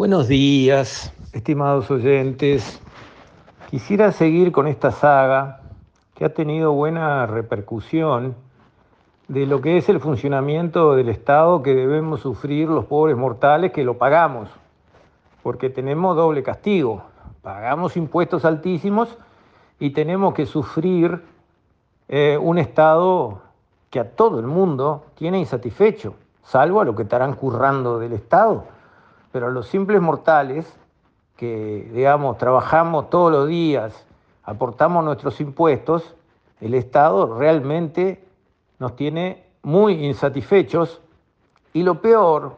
Buenos días, estimados oyentes. Quisiera seguir con esta saga que ha tenido buena repercusión de lo que es el funcionamiento del Estado que debemos sufrir los pobres mortales que lo pagamos, porque tenemos doble castigo. Pagamos impuestos altísimos y tenemos que sufrir eh, un Estado que a todo el mundo tiene insatisfecho, salvo a lo que estarán currando del Estado. Pero a los simples mortales que, digamos, trabajamos todos los días, aportamos nuestros impuestos, el Estado realmente nos tiene muy insatisfechos. Y lo peor,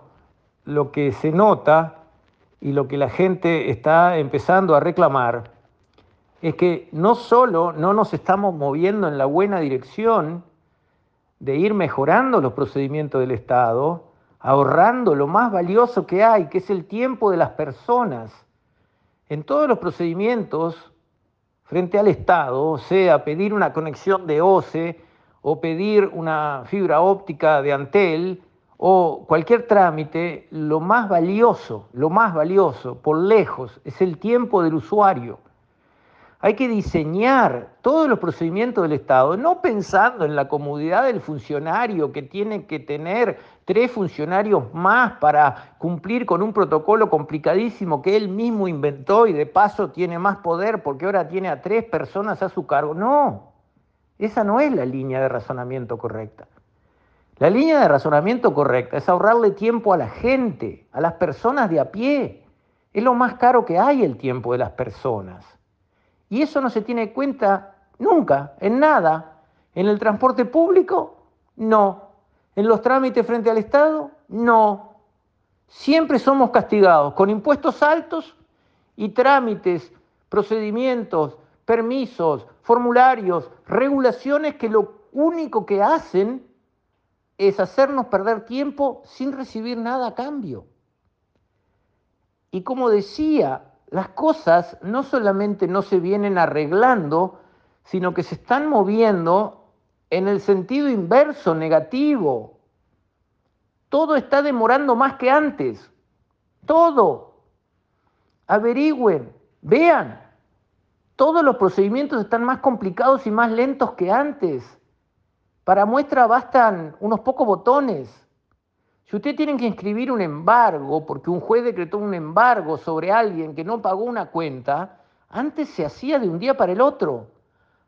lo que se nota y lo que la gente está empezando a reclamar, es que no solo no nos estamos moviendo en la buena dirección de ir mejorando los procedimientos del Estado, ahorrando lo más valioso que hay, que es el tiempo de las personas. En todos los procedimientos frente al Estado, sea pedir una conexión de OCE, o pedir una fibra óptica de Antel o cualquier trámite, lo más valioso, lo más valioso por lejos es el tiempo del usuario. Hay que diseñar todos los procedimientos del Estado, no pensando en la comodidad del funcionario que tiene que tener tres funcionarios más para cumplir con un protocolo complicadísimo que él mismo inventó y de paso tiene más poder porque ahora tiene a tres personas a su cargo. No, esa no es la línea de razonamiento correcta. La línea de razonamiento correcta es ahorrarle tiempo a la gente, a las personas de a pie. Es lo más caro que hay el tiempo de las personas. Y eso no se tiene en cuenta nunca, en nada. ¿En el transporte público? No. ¿En los trámites frente al Estado? No. Siempre somos castigados con impuestos altos y trámites, procedimientos, permisos, formularios, regulaciones que lo único que hacen es hacernos perder tiempo sin recibir nada a cambio. Y como decía, las cosas no solamente no se vienen arreglando, sino que se están moviendo en el sentido inverso, negativo. Todo está demorando más que antes. Todo. Averigüen, vean. Todos los procedimientos están más complicados y más lentos que antes. Para muestra bastan unos pocos botones. Si usted tiene que inscribir un embargo, porque un juez decretó un embargo sobre alguien que no pagó una cuenta, antes se hacía de un día para el otro.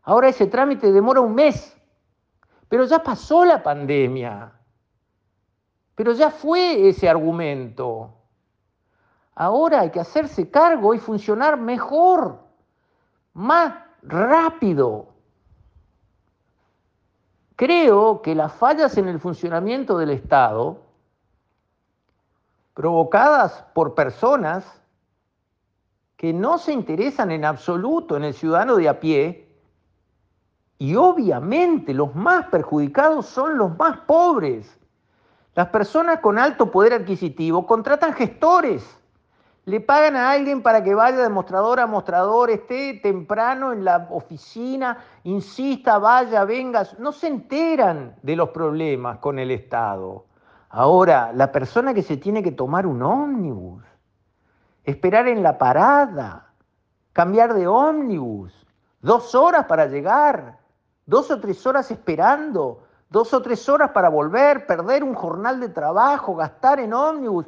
Ahora ese trámite demora un mes. Pero ya pasó la pandemia. Pero ya fue ese argumento. Ahora hay que hacerse cargo y funcionar mejor más rápido. Creo que las fallas en el funcionamiento del Estado, provocadas por personas que no se interesan en absoluto en el ciudadano de a pie, y obviamente los más perjudicados son los más pobres. Las personas con alto poder adquisitivo contratan gestores le pagan a alguien para que vaya de mostrador a mostrador, esté temprano en la oficina, insista, vaya, venga. No se enteran de los problemas con el Estado. Ahora, la persona que se tiene que tomar un ómnibus, esperar en la parada, cambiar de ómnibus, dos horas para llegar, dos o tres horas esperando, dos o tres horas para volver, perder un jornal de trabajo, gastar en ómnibus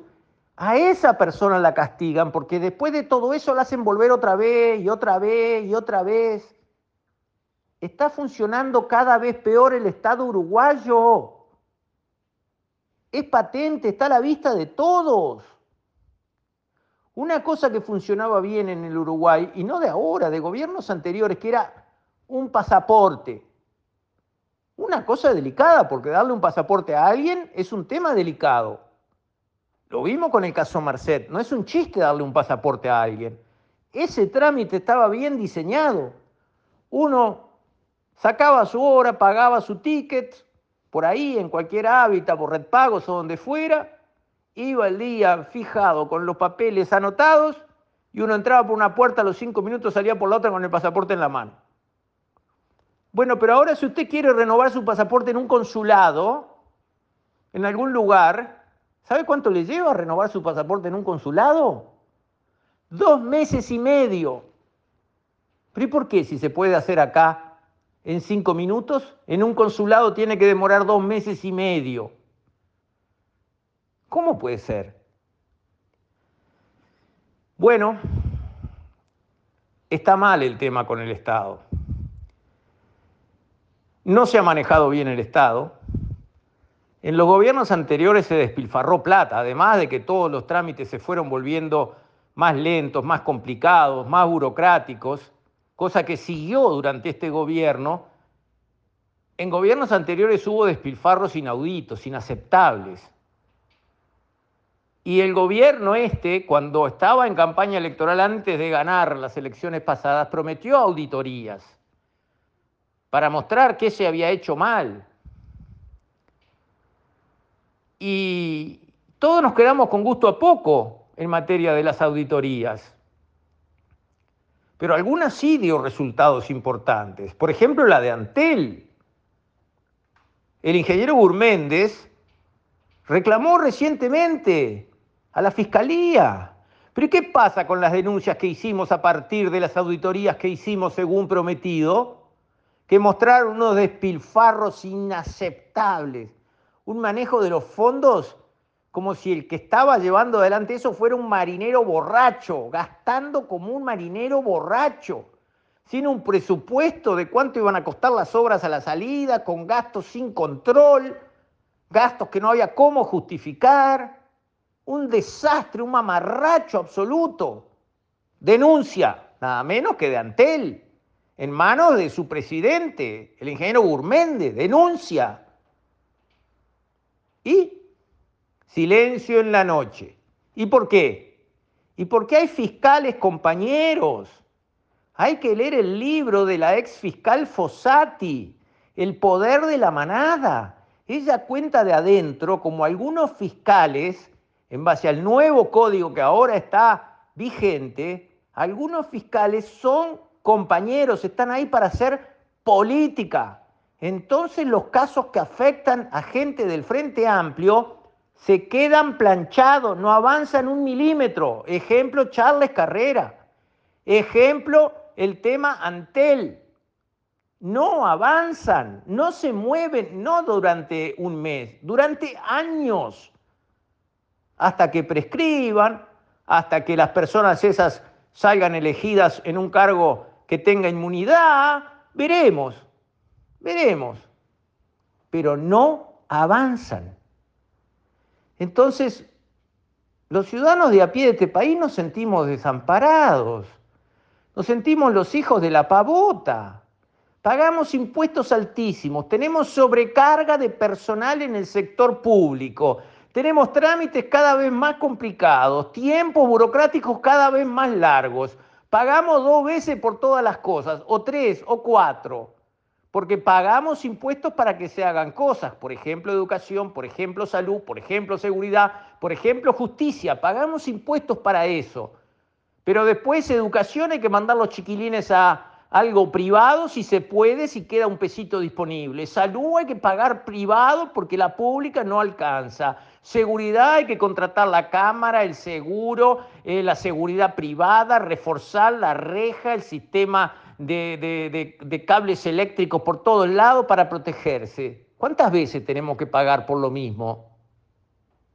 a esa persona la castigan porque después de todo eso la hacen volver otra vez y otra vez y otra vez. Está funcionando cada vez peor el Estado uruguayo. Es patente, está a la vista de todos. Una cosa que funcionaba bien en el Uruguay, y no de ahora, de gobiernos anteriores, que era un pasaporte. Una cosa delicada, porque darle un pasaporte a alguien es un tema delicado. Lo vimos con el caso Marcet. No es un chiste darle un pasaporte a alguien. Ese trámite estaba bien diseñado. Uno sacaba su hora, pagaba su ticket, por ahí, en cualquier hábitat, por Red Pagos o donde fuera, iba el día fijado con los papeles anotados y uno entraba por una puerta a los cinco minutos, salía por la otra con el pasaporte en la mano. Bueno, pero ahora si usted quiere renovar su pasaporte en un consulado, en algún lugar, ¿Sabe cuánto le lleva renovar su pasaporte en un consulado? Dos meses y medio. ¿Pero y por qué si se puede hacer acá en cinco minutos? En un consulado tiene que demorar dos meses y medio. ¿Cómo puede ser? Bueno, está mal el tema con el Estado. No se ha manejado bien el Estado. En los gobiernos anteriores se despilfarró plata, además de que todos los trámites se fueron volviendo más lentos, más complicados, más burocráticos, cosa que siguió durante este gobierno. En gobiernos anteriores hubo despilfarros inauditos, inaceptables. Y el gobierno este, cuando estaba en campaña electoral antes de ganar las elecciones pasadas, prometió auditorías para mostrar qué se había hecho mal. Y todos nos quedamos con gusto a poco en materia de las auditorías. Pero algunas sí dio resultados importantes. Por ejemplo, la de Antel. El ingeniero Gurméndez reclamó recientemente a la Fiscalía. Pero qué pasa con las denuncias que hicimos a partir de las auditorías que hicimos según prometido? que mostraron unos despilfarros inaceptables, un manejo de los fondos como si el que estaba llevando adelante eso fuera un marinero borracho, gastando como un marinero borracho, sin un presupuesto de cuánto iban a costar las obras a la salida, con gastos sin control, gastos que no había cómo justificar, un desastre, un mamarracho absoluto. Denuncia, nada menos que de Antel en manos de su presidente, el ingeniero Gurméndez, denuncia. Y silencio en la noche. ¿Y por qué? ¿Y por qué hay fiscales compañeros? Hay que leer el libro de la ex fiscal Fossati, El poder de la manada. Ella cuenta de adentro como algunos fiscales, en base al nuevo código que ahora está vigente, algunos fiscales son compañeros, están ahí para hacer política. Entonces los casos que afectan a gente del Frente Amplio se quedan planchados, no avanzan un milímetro. Ejemplo, Charles Carrera. Ejemplo, el tema Antel. No avanzan, no se mueven, no durante un mes, durante años, hasta que prescriban, hasta que las personas esas salgan elegidas en un cargo que tenga inmunidad, veremos, veremos, pero no avanzan. Entonces, los ciudadanos de a pie de este país nos sentimos desamparados, nos sentimos los hijos de la pavota, pagamos impuestos altísimos, tenemos sobrecarga de personal en el sector público, tenemos trámites cada vez más complicados, tiempos burocráticos cada vez más largos, Pagamos dos veces por todas las cosas, o tres, o cuatro, porque pagamos impuestos para que se hagan cosas, por ejemplo, educación, por ejemplo, salud, por ejemplo, seguridad, por ejemplo, justicia, pagamos impuestos para eso. Pero después educación hay que mandar los chiquilines a algo privado si se puede, si queda un pesito disponible. Salud hay que pagar privado porque la pública no alcanza. Seguridad, hay que contratar la cámara, el seguro, eh, la seguridad privada, reforzar la reja, el sistema de, de cables eléctricos por todos lados para protegerse. ¿Cuántas veces tenemos que pagar por lo mismo?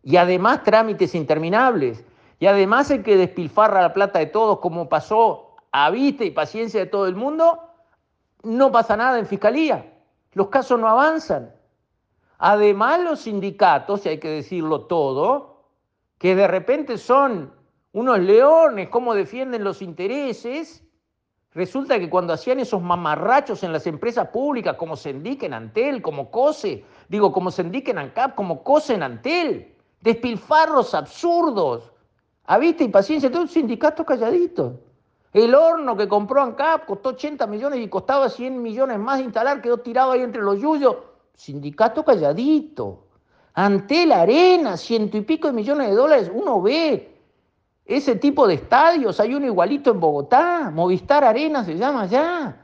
Y además trámites interminables. Y además hay que despilfarra la plata de todos como pasó a vista y paciencia de todo el mundo. No pasa nada en fiscalía. Los casos no avanzan. Además, los sindicatos, y hay que decirlo todo, que de repente son unos leones, cómo defienden los intereses, resulta que cuando hacían esos mamarrachos en las empresas públicas, como Sendic en Antel, como COSE, digo, como Sendic en ANCAP, como COSE en Antel, despilfarros absurdos, a vista y paciencia, de un sindicato calladito. El horno que compró ANCAP costó 80 millones y costaba 100 millones más de instalar, quedó tirado ahí entre los yuyos sindicato calladito. Ante la arena, ciento y pico de millones de dólares, uno ve ese tipo de estadios, hay uno igualito en Bogotá, Movistar Arena se llama ya.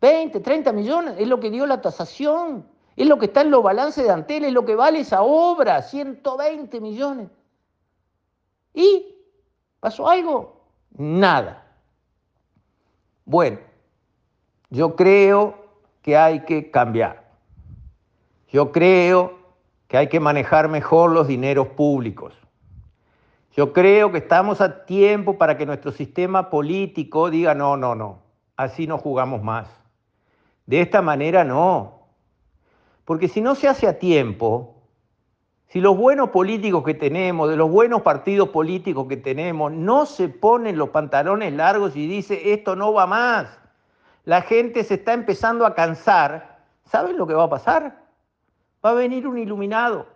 20, 30 millones, es lo que dio la tasación, es lo que está en los balances de Antel, es lo que vale esa obra, 120 millones. ¿Y pasó algo? Nada. Bueno, yo creo que hay que cambiar. Yo creo que hay que manejar mejor los dineros públicos. Yo creo que estamos a tiempo para que nuestro sistema político diga, no, no, no, así no jugamos más. De esta manera no. Porque si no se hace a tiempo, si los buenos políticos que tenemos, de los buenos partidos políticos que tenemos, no se ponen los pantalones largos y dice, esto no va más, la gente se está empezando a cansar, ¿saben lo que va a pasar? Va a venir un iluminado,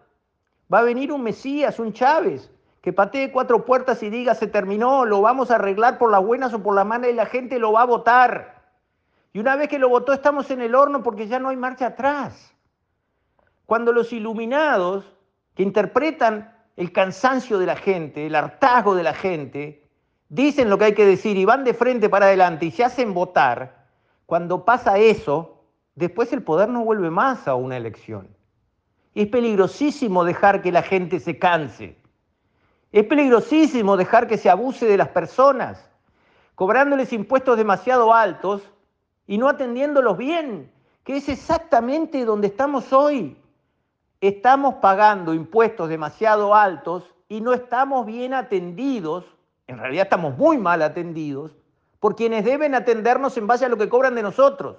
va a venir un Mesías, un Chávez, que patee cuatro puertas y diga, se terminó, lo vamos a arreglar por las buenas o por las malas y la gente lo va a votar. Y una vez que lo votó, estamos en el horno porque ya no hay marcha atrás. Cuando los iluminados que interpretan el cansancio de la gente, el hartazgo de la gente, dicen lo que hay que decir y van de frente para adelante y se hacen votar, cuando pasa eso, después el poder no vuelve más a una elección. Es peligrosísimo dejar que la gente se canse. Es peligrosísimo dejar que se abuse de las personas, cobrándoles impuestos demasiado altos y no atendiéndolos bien, que es exactamente donde estamos hoy estamos pagando impuestos demasiado altos y no estamos bien atendidos, en realidad estamos muy mal atendidos, por quienes deben atendernos en base a lo que cobran de nosotros.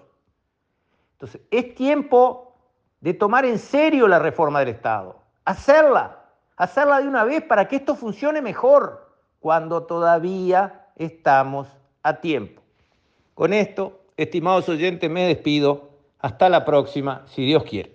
Entonces, es tiempo de tomar en serio la reforma del Estado, hacerla, hacerla de una vez para que esto funcione mejor cuando todavía estamos a tiempo. Con esto, estimados oyentes, me despido. Hasta la próxima, si Dios quiere.